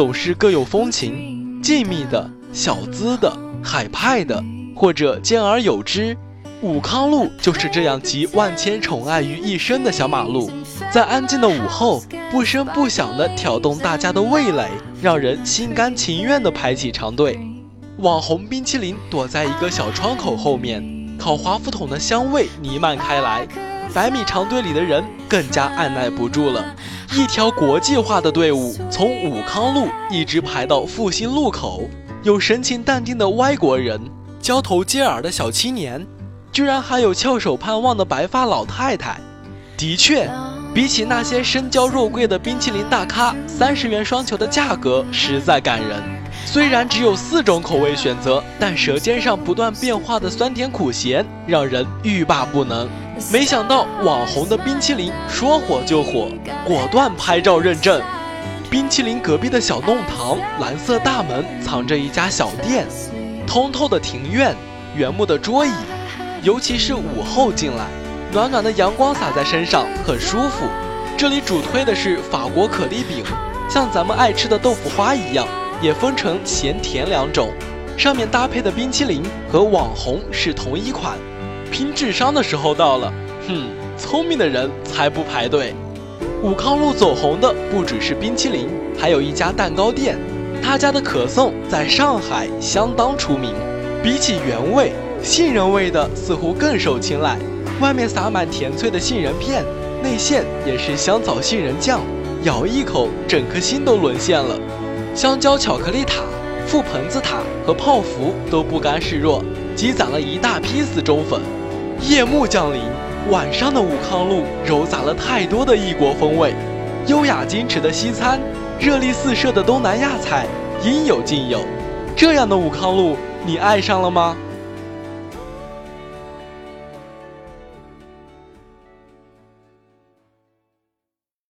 总是各有风情，静谧的、小资的、海派的，或者兼而有之。武康路就是这样集万千宠爱于一身的小马路，在安静的午后，不声不响地挑动大家的味蕾，让人心甘情愿地排起长队。网红冰淇淋躲在一个小窗口后面，烤华夫桶的香味弥漫开来，百米长队里的人更加按耐不住了。一条国际化的队伍从武康路一直排到复兴路口，有神情淡定的外国人，交头接耳的小青年，居然还有翘首盼望的白发老太太。的确，比起那些身娇肉贵的冰淇淋大咖，三十元双球的价格实在感人。虽然只有四种口味选择，但舌尖上不断变化的酸甜苦咸，让人欲罢不能。没想到网红的冰淇淋说火就火，果断拍照认证。冰淇淋隔壁的小弄堂，蓝色大门藏着一家小店，通透的庭院，原木的桌椅，尤其是午后进来，暖暖的阳光洒在身上，很舒服。这里主推的是法国可丽饼，像咱们爱吃的豆腐花一样，也分成咸甜两种，上面搭配的冰淇淋和网红是同一款。拼智商的时候到了，哼，聪明的人才不排队。武康路走红的不只是冰淇淋，还有一家蛋糕店，他家的可颂在上海相当出名。比起原味，杏仁味的似乎更受青睐。外面撒满甜脆的杏仁片，内馅也是香草杏仁酱，咬一口，整颗心都沦陷了。香蕉巧克力塔、覆盆子塔和泡芙都不甘示弱，积攒了一大批死忠粉。夜幕降临，晚上的武康路揉杂了太多的异国风味，优雅矜持的西餐，热力四射的东南亚菜，应有尽有。这样的武康路，你爱上了吗？